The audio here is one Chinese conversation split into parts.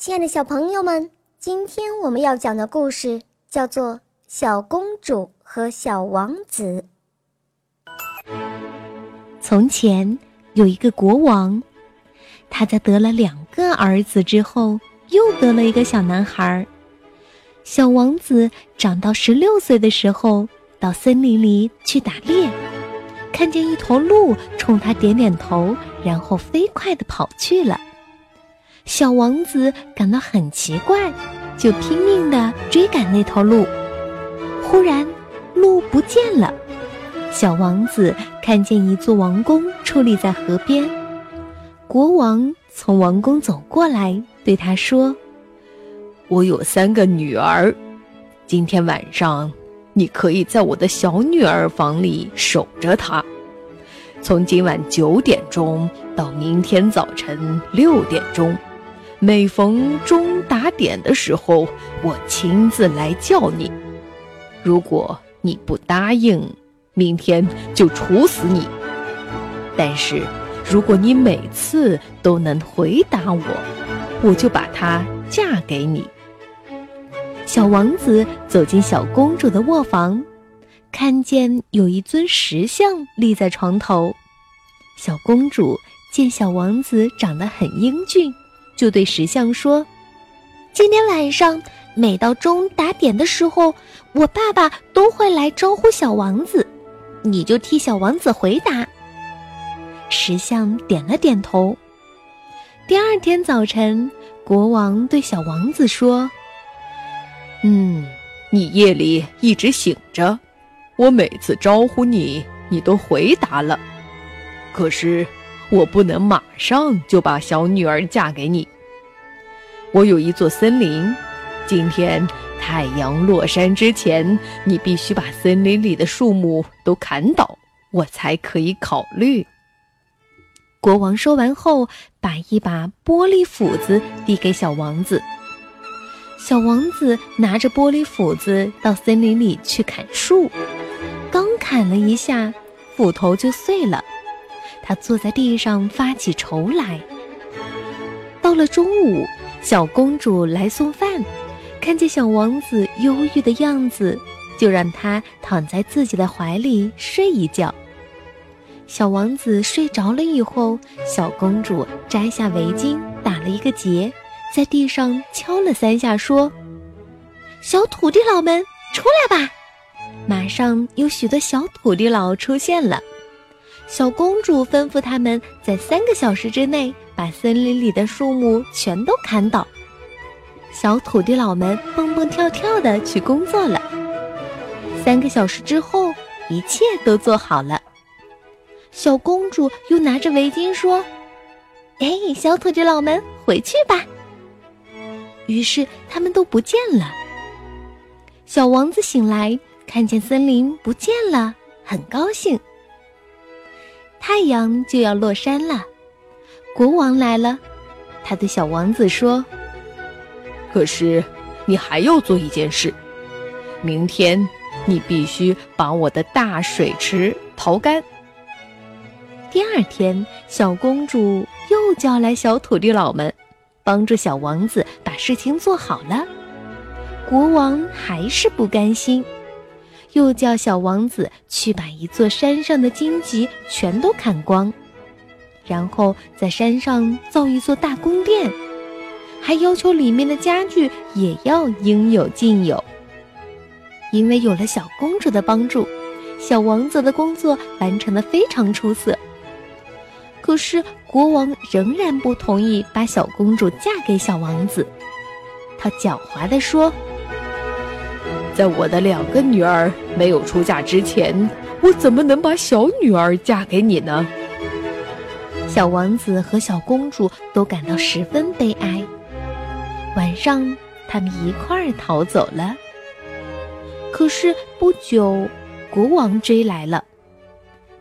亲爱的小朋友们，今天我们要讲的故事叫做《小公主和小王子》。从前有一个国王，他在得了两个儿子之后，又得了一个小男孩。小王子长到十六岁的时候，到森林里去打猎，看见一头鹿冲他点点头，然后飞快地跑去了。小王子感到很奇怪，就拼命地追赶那头鹿。忽然，鹿不见了。小王子看见一座王宫矗立在河边，国王从王宫走过来，对他说：“我有三个女儿，今天晚上你可以在我的小女儿房里守着她，从今晚九点钟到明天早晨六点钟。”每逢钟打点的时候，我亲自来叫你。如果你不答应，明天就处死你。但是，如果你每次都能回答我，我就把她嫁给你。小王子走进小公主的卧房，看见有一尊石像立在床头。小公主见小王子长得很英俊。就对石像说：“今天晚上每到钟打点的时候，我爸爸都会来招呼小王子，你就替小王子回答。”石像点了点头。第二天早晨，国王对小王子说：“嗯，你夜里一直醒着，我每次招呼你，你都回答了，可是……”我不能马上就把小女儿嫁给你。我有一座森林，今天太阳落山之前，你必须把森林里的树木都砍倒，我才可以考虑。国王说完后，把一把玻璃斧子递给小王子。小王子拿着玻璃斧子到森林里去砍树，刚砍了一下，斧头就碎了。他坐在地上发起愁来。到了中午，小公主来送饭，看见小王子忧郁的样子，就让他躺在自己的怀里睡一觉。小王子睡着了以后，小公主摘下围巾，打了一个结，在地上敲了三下，说：“小土地佬们，出来吧！”马上有许多小土地佬出现了。小公主吩咐他们在三个小时之内把森林里的树木全都砍倒。小土地佬们蹦蹦跳跳的去工作了。三个小时之后，一切都做好了。小公主又拿着围巾说：“哎，小土地佬们，回去吧。”于是他们都不见了。小王子醒来，看见森林不见了，很高兴。太阳就要落山了，国王来了，他对小王子说：“可是，你还要做一件事，明天你必须把我的大水池淘干。”第二天，小公主又叫来小土地佬们，帮助小王子把事情做好了。国王还是不甘心。又叫小王子去把一座山上的荆棘全都砍光，然后在山上造一座大宫殿，还要求里面的家具也要应有尽有。因为有了小公主的帮助，小王子的工作完成的非常出色。可是国王仍然不同意把小公主嫁给小王子，他狡猾地说。在我的两个女儿没有出嫁之前，我怎么能把小女儿嫁给你呢？小王子和小公主都感到十分悲哀。晚上，他们一块儿逃走了。可是不久，国王追来了。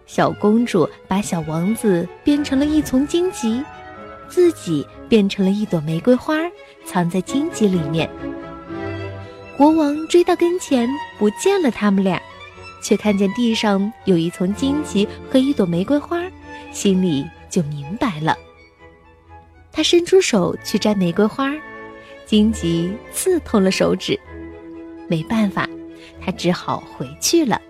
小公主把小王子变成了一丛荆棘，自己变成了一朵玫瑰花，藏在荆棘里面。国王追到跟前，不见了他们俩，却看见地上有一丛荆棘和一朵玫瑰花，心里就明白了。他伸出手去摘玫瑰花，荆棘刺痛了手指。没办法，他只好回去了。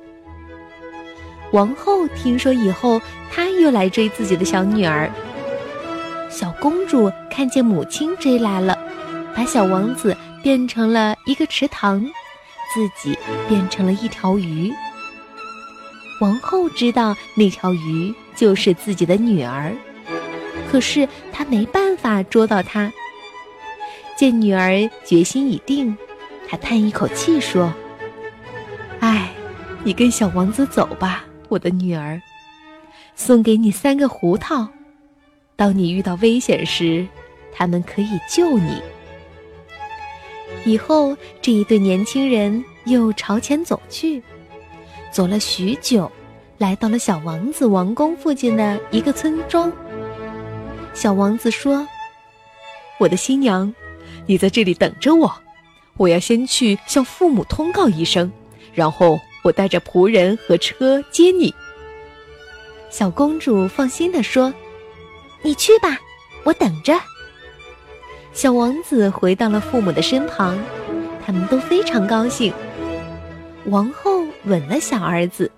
王后听说以后，她又来追自己的小女儿。小公主看见母亲追来了，把小王子变成了一个池塘，自己变成了一条鱼。王后知道那条鱼就是自己的女儿，可是她没办法捉到它。见女儿决心已定，她叹一口气说：“唉，你跟小王子走吧。”我的女儿，送给你三个胡桃，当你遇到危险时，他们可以救你。以后，这一对年轻人又朝前走去，走了许久，来到了小王子王宫附近的一个村庄。小王子说：“我的新娘，你在这里等着我，我要先去向父母通告一声，然后。”我带着仆人和车接你。小公主放心地说：“你去吧，我等着。”小王子回到了父母的身旁，他们都非常高兴。王后吻了小儿子，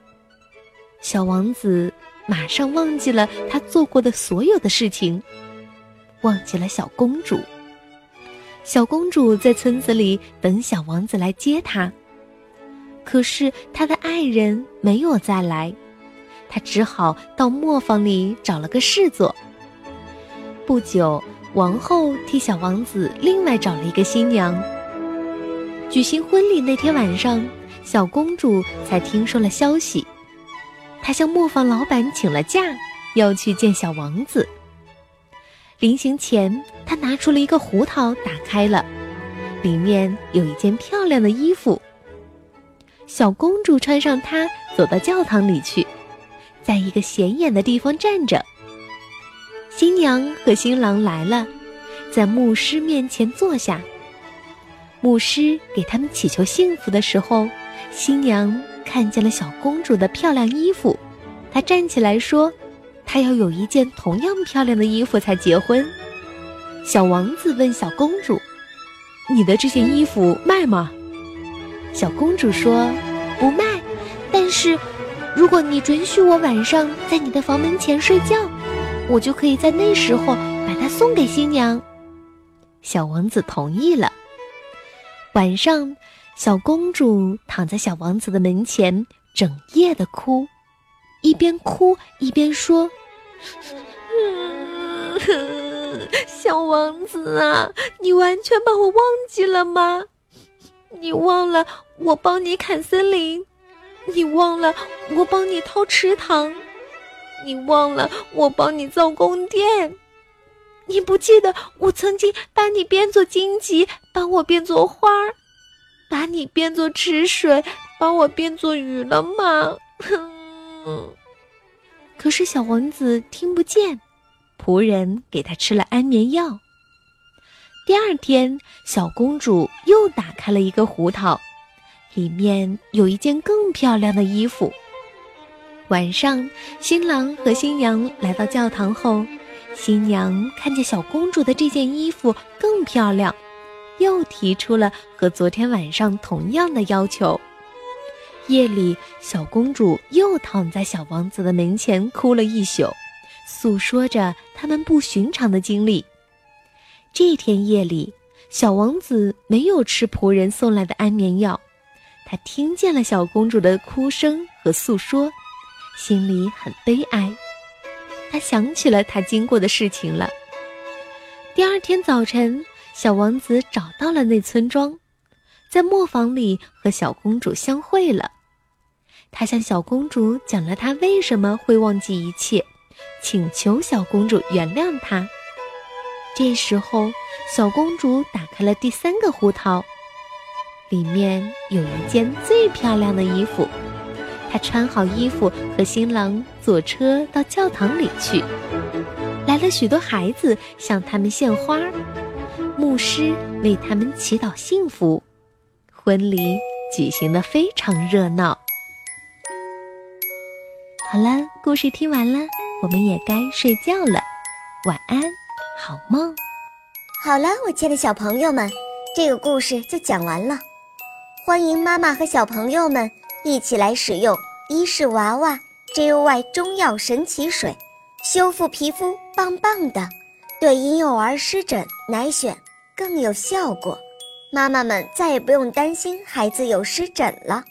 小王子马上忘记了他做过的所有的事情，忘记了小公主。小公主在村子里等小王子来接她。可是他的爱人没有再来，她只好到磨坊里找了个事做。不久，王后替小王子另外找了一个新娘。举行婚礼那天晚上，小公主才听说了消息，她向磨坊老板请了假，要去见小王子。临行前，她拿出了一个胡桃，打开了，里面有一件漂亮的衣服。小公主穿上它，走到教堂里去，在一个显眼的地方站着。新娘和新郎来了，在牧师面前坐下。牧师给他们祈求幸福的时候，新娘看见了小公主的漂亮衣服，她站起来说：“她要有一件同样漂亮的衣服才结婚。”小王子问小公主：“你的这件衣服卖吗？”小公主说：“不卖，但是，如果你准许我晚上在你的房门前睡觉，我就可以在那时候把它送给新娘。”小王子同意了。晚上，小公主躺在小王子的门前，整夜的哭，一边哭一边说：“小王子啊，你完全把我忘记了吗？”你忘了我帮你砍森林，你忘了我帮你掏池塘，你忘了我帮你造宫殿，你不记得我曾经把你变作荆棘，把我变作花儿，把你变作池水，把我变作鱼了吗？哼！可是小王子听不见，仆人给他吃了安眠药。第二天，小公主又打开了一个胡桃，里面有一件更漂亮的衣服。晚上，新郎和新娘来到教堂后，新娘看见小公主的这件衣服更漂亮，又提出了和昨天晚上同样的要求。夜里，小公主又躺在小王子的门前哭了一宿，诉说着他们不寻常的经历。这天夜里，小王子没有吃仆人送来的安眠药，他听见了小公主的哭声和诉说，心里很悲哀。他想起了他经过的事情了。第二天早晨，小王子找到了那村庄，在磨坊里和小公主相会了。他向小公主讲了他为什么会忘记一切，请求小公主原谅他。这时候，小公主打开了第三个胡桃，里面有一件最漂亮的衣服。她穿好衣服，和新郎坐车到教堂里去。来了许多孩子向他们献花，牧师为他们祈祷幸福。婚礼举行的非常热闹。好了，故事听完了，我们也该睡觉了。晚安。好梦，好了，我亲爱的小朋友们，这个故事就讲完了。欢迎妈妈和小朋友们一起来使用伊氏娃娃 JUY 中药神奇水，修复皮肤棒棒的，对婴幼儿湿疹奶癣更有效果。妈妈们再也不用担心孩子有湿疹了。